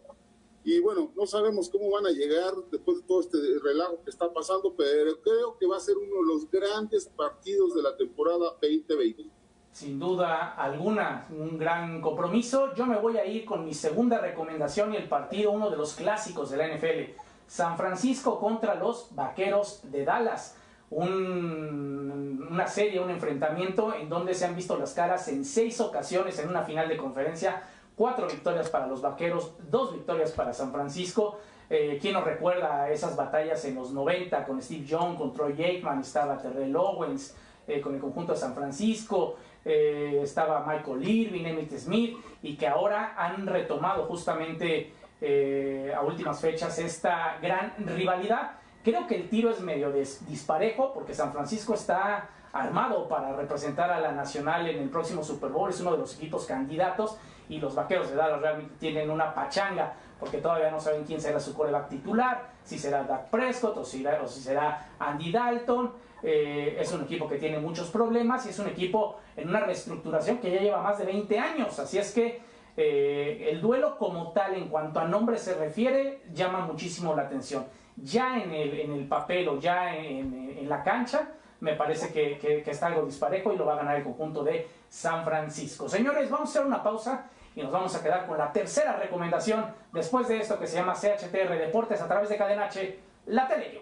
Y bueno, no sabemos cómo van a llegar después de todo este relajo que está pasando, pero creo que va a ser uno de los grandes partidos de la temporada 2020. Sin duda alguna, un gran compromiso. Yo me voy a ir con mi segunda recomendación y el partido, uno de los clásicos de la NFL. San Francisco contra los Vaqueros de Dallas. Un- una serie, un enfrentamiento en donde se han visto las caras en seis ocasiones en una final de conferencia. Cuatro victorias para los Vaqueros, dos victorias para San Francisco. Eh, ¿Quién nos recuerda esas batallas en los 90 con Steve Young, con Troy Aikman, estaba Terrell Owens, eh, con el conjunto de San Francisco? eh, estaba Michael Irving, Emmitt Smith, y que ahora han retomado justamente eh, a últimas fechas esta gran rivalidad. Creo que el tiro es medio disparejo porque San Francisco está armado para representar a la Nacional en el próximo Super Bowl, es uno de los equipos candidatos y los Vaqueros de Dallas realmente tienen una pachanga porque todavía no saben quién será su coreback titular, si será Dak Prescott o si, o si será Andy Dalton. Eh, es un equipo que tiene muchos problemas y es un equipo en una reestructuración que ya lleva más de 20 años, así es que eh, el duelo como tal en cuanto a nombre se refiere llama muchísimo la atención. Ya en el, en el papel o ya en, en la cancha, me parece que, que, está algo disparejo y lo va a ganar el conjunto de San Francisco. Señores, vamos a hacer una pausa y nos vamos a quedar con la tercera recomendación después de esto que se llama CHTR Deportes a través de Cadena H, la tele.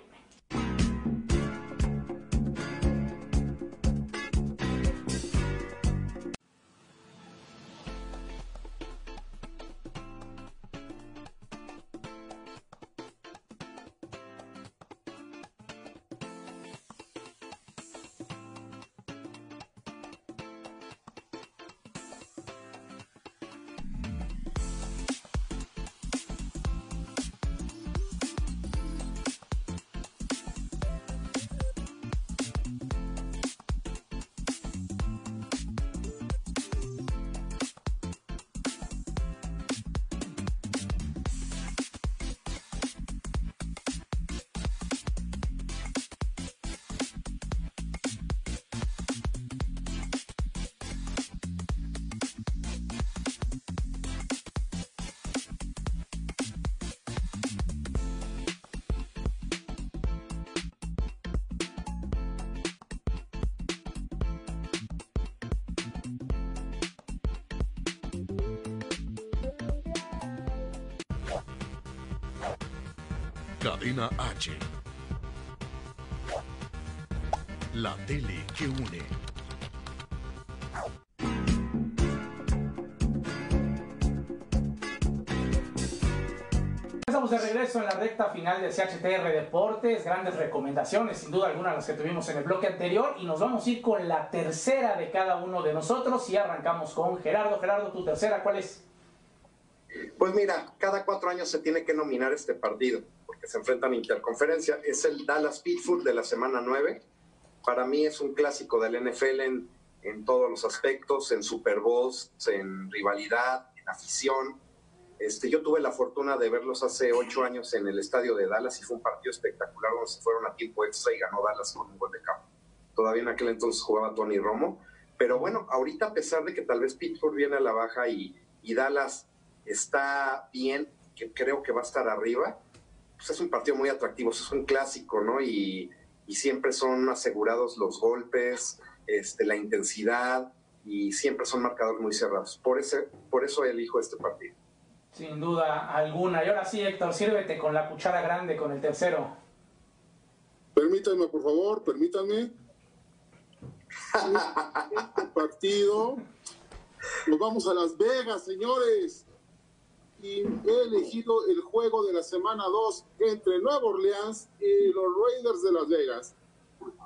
Cadena H. La tele que une. Estamos de regreso en la recta final de CHTR Deportes, grandes recomendaciones, sin duda alguna las que tuvimos en el bloque anterior y nos vamos a ir con la tercera de cada uno de nosotros y arrancamos con Gerardo. Gerardo, tu tercera, ¿cuál es? Pues mira, cada cuatro años se tiene que nominar este partido se enfrentan en interconferencia. Es el Dallas Pittsburgh de la semana 9. Para mí es un clásico del NFL en, en todos los aspectos, en Super Bowls, en rivalidad, en afición. Este, yo tuve la fortuna de verlos hace ocho años en el estadio de Dallas y fue un partido espectacular donde se fueron a tiempo extra y ganó Dallas con un gol de campo. Todavía en aquel entonces jugaba Tony Romo. Pero bueno, ahorita a pesar de que tal vez Pittsburgh viene a la baja y, y Dallas está bien, que creo que va a estar arriba, pues es un partido muy atractivo, es un clásico, ¿no? Y, siempre son asegurados los golpes, este, la intensidad y siempre son marcadores muy cerrados. Por, ese, por eso elijo este partido. Sin duda alguna. Y ahora sí, Héctor, sírvete con la cuchara grande, con el tercero. Permítanme, por favor, permítanme. *laughs* Este partido. Nos vamos a Las Vegas, señores y he elegido el juego de la semana 2 entre Nueva Orleans y los Raiders de Las Vegas.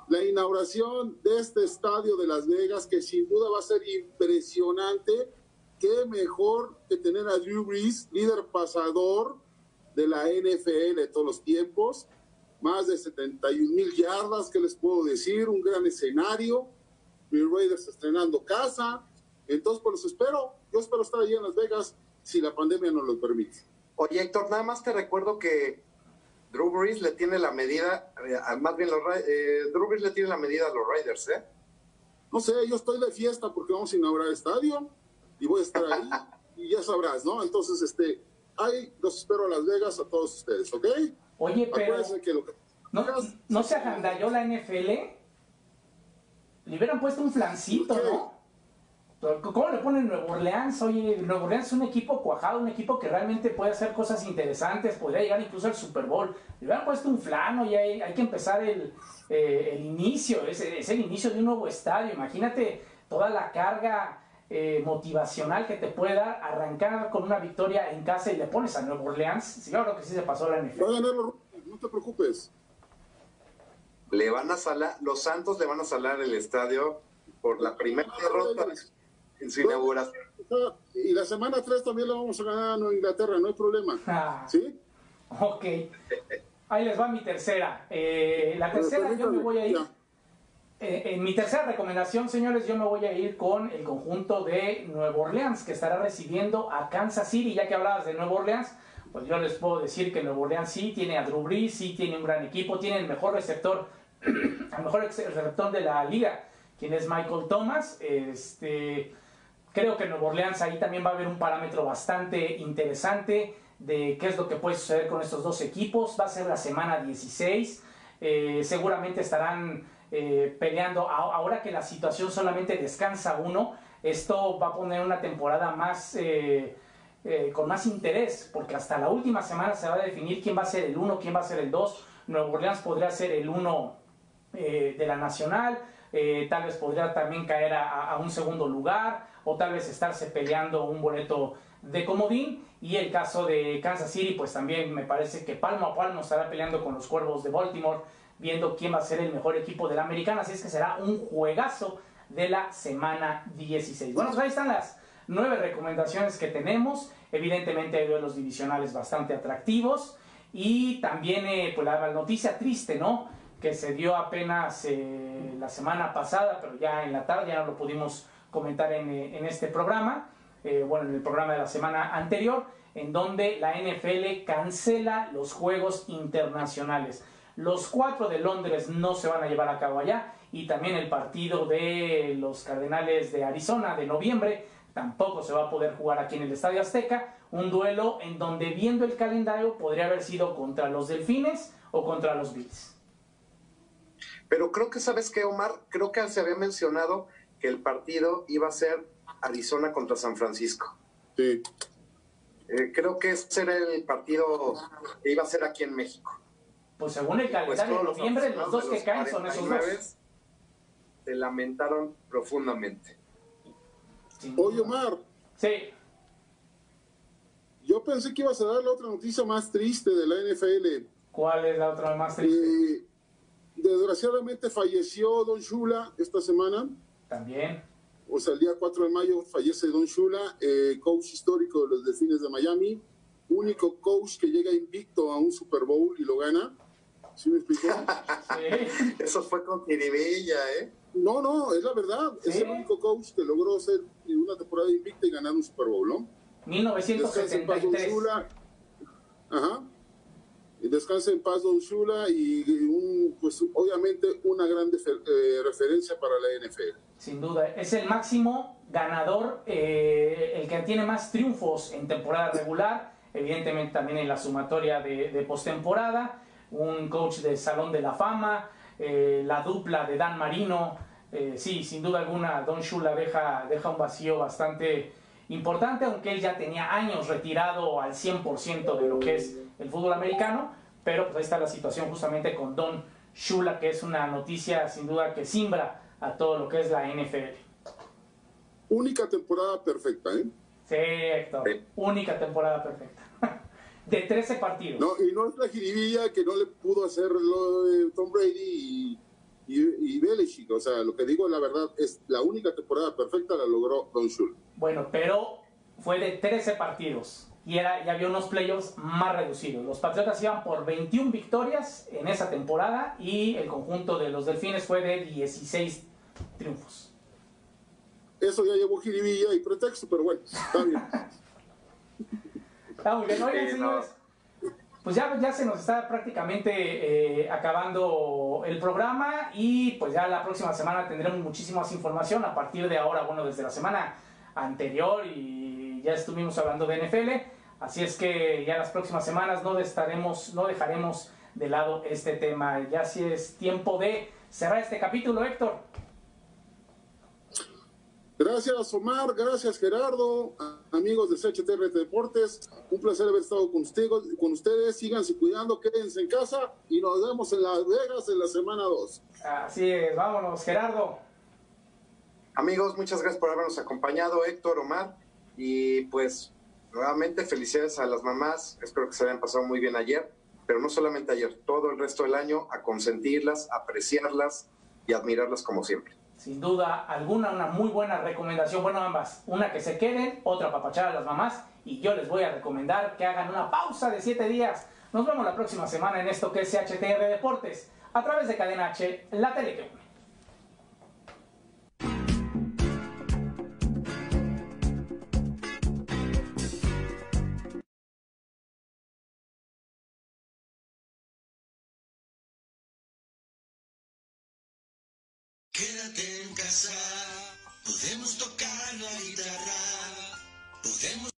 La inauguración de este estadio de Las Vegas, que sin duda va a ser impresionante. Qué mejor que tener a Drew Brees, líder pasador de la NFL de todos los tiempos. Más de 71 mil yardas, que les puedo decir? Un gran escenario. Mis Raiders estrenando casa. Entonces, pues los espero. Yo espero estar allí en Las Vegas si la pandemia nos lo permite. Oye, Héctor, nada más te recuerdo que Drew Brees le tiene la medida, eh, más bien los, eh, Drew Brees le tiene la medida a los Raiders, ¿eh? No sé, yo estoy de fiesta porque vamos a inaugurar el estadio y voy a estar ahí *laughs* y ya sabrás, ¿no? Entonces, este, ahí los espero a Las Vegas a todos ustedes, ¿ok? Oye, pero ¿no, ¿no se agandalló la NFL? Le hubieran puesto un flancito, ¿no? ¿Cómo le ponen Nuevo Orleans? Oye, Nuevo Orleans es un equipo cuajado, un equipo que realmente puede hacer cosas interesantes, podría llegar incluso al Super Bowl. Le hubieran puesto un flano y hay, hay que empezar el, eh, el inicio, es, es, el inicio de un nuevo estadio. Imagínate toda la carga eh, motivacional que te puede dar arrancar con una victoria en casa y le pones a Nuevo Orleans. Sí, claro que sí se pasó la NFL. Va a ganar no te preocupes. Le van a salar, los Santos le van a salar el estadio por la primera derrota en su inauguración. Y la semana 3 también la vamos a ganar en Inglaterra, no hay problema. Ah. ¿Sí? Ok. Ahí les va mi tercera. Eh, la tercera yo me voy a ir. Eh, en mi tercera recomendación, señores, yo me voy a ir con el conjunto de Nueva Orleans, que estará recibiendo a Kansas City. Ya que hablabas de Nueva Orleans, pues yo les puedo decir que Nueva Orleans sí tiene a Drew Brees, sí tiene un gran equipo, tiene el mejor receptor, *clears throat* el mejor receptor de la liga, quien es Michael Thomas. Este, creo que Nueva Orleans ahí también va a haber un parámetro bastante interesante de qué es lo que puede suceder con estos dos equipos. Va a ser la semana 16. Eh, seguramente estarán eh, peleando. Ahora que la situación solamente descansa uno, esto va a poner una temporada más eh, con más interés, porque hasta la última semana se va a definir quién va a ser el 1, quién va a ser el 2. Nueva Orleans podría ser el 1 de la Nacional, tal vez podría también caer a un segundo lugar, o tal vez estarse peleando un boleto de comodín. Y el caso de Kansas City, pues también me parece que palmo a palmo estará peleando con los Cuervos de Baltimore, viendo quién va a ser el mejor equipo de la americana. Así es que será un juegazo de la semana 16. Bueno, pues ahí están las nueve recomendaciones que tenemos. Evidentemente hay duelos divisionales bastante atractivos. Y también eh, pues la noticia triste, ¿no? Que se dio apenas eh, la semana pasada, pero ya en la tarde ya no lo pudimos comentar en, eh, en este programa eh, bueno, en el programa de la semana anterior, en donde la NFL cancela los Juegos Internacionales. Los cuatro de Londres no se van a llevar a cabo allá y también el partido de los Cardenales de Arizona de noviembre tampoco se va a poder jugar aquí en el Estadio Azteca. Un duelo en donde viendo el calendario podría haber sido contra los Delfines o contra los Bills. Pero creo que, ¿sabes qué, Omar? Creo que se había mencionado que el partido iba a ser Arizona contra San Francisco. Sí. Eh, creo que ese era el partido que iba a ser aquí en México. Pues según el pues calendario de noviembre, los dos que caen son esos dos. Se lamentaron profundamente. Oye, Omar. Sí. Yo pensé que ibas a dar la otra noticia más triste de la NFL. ¿Cuál es la otra más triste? Eh, desgraciadamente falleció Don Shula esta semana. También o sea, el día 4 de mayo fallece Don Shula, eh, coach histórico de los Delfines de Miami, único coach que llega invicto a un Super Bowl y lo gana. ¿Sí me explicó? *laughs* Sí. Eso fue con Kiribilla, ¿eh? No, no, es la verdad. Es el único coach que logró ser una temporada invicta y ganar un Super Bowl, ¿no? 1973. Ajá. Descansa en paz Don Shula y un, pues obviamente una gran eh, referencia para la NFL. Sin duda, es el máximo ganador, eh, el que tiene más triunfos en temporada regular, evidentemente también en la sumatoria de, de postemporada, un coach de Salón de la Fama, eh, la dupla de Dan Marino, sí, sin duda alguna Don Shula deja, deja un vacío bastante importante, aunque él ya tenía años retirado al 100% de lo que es el fútbol americano, pero pues ahí está la situación justamente con Don Shula, que es una noticia sin duda que simbra a todo lo que es la NFL. Única temporada perfecta, ¿eh? Sí, Héctor, única temporada perfecta. *laughs* de 13 partidos. No, y no es la jiribilla que no le pudo hacer lo de Tom Brady y, y, Belichick. O sea, lo que digo, la verdad, es la única temporada perfecta la logró Don Shula. Bueno, pero fue de 13 partidos y, era, y había unos playoffs más reducidos. Los Patriotas iban por 21 victorias en esa temporada y el conjunto de los Delfines fue de 16 triunfos. Eso ya llevó jiribilla y pretexto, pero bueno, está bien. está muy bien. Oigan, señores, pues ya, ya se nos está prácticamente eh, acabando el programa y pues ya la próxima semana tendremos muchísima más información a partir de ahora, bueno, desde la semana anterior y ya estuvimos hablando de NFL, así es que ya las próximas semanas no, estaremos, no dejaremos de lado este tema. Ya si es tiempo de cerrar este capítulo, Héctor. Gracias Omar, gracias Gerardo, amigos de CHTRT Deportes, un placer haber estado con, con ustedes, síganse cuidando, quédense en casa y nos vemos en Las Vegas en la semana 2. Así es, vámonos Gerardo. Amigos, muchas gracias por habernos acompañado, Héctor, Omar, y pues nuevamente felicidades a las mamás, espero que se hayan pasado muy bien ayer, pero no solamente ayer, todo el resto del año a consentirlas, apreciarlas y admirarlas como siempre. Sin duda alguna, una muy buena recomendación. Bueno, ambas. Una que se queden, otra para pachar a las mamás. Y yo les voy a recomendar que hagan una pausa de 7 días. Nos vemos la próxima semana en esto que es HTR Deportes, a través de Cadena H, la tele Quédate en casa, podemos tocar la guitarra, podemos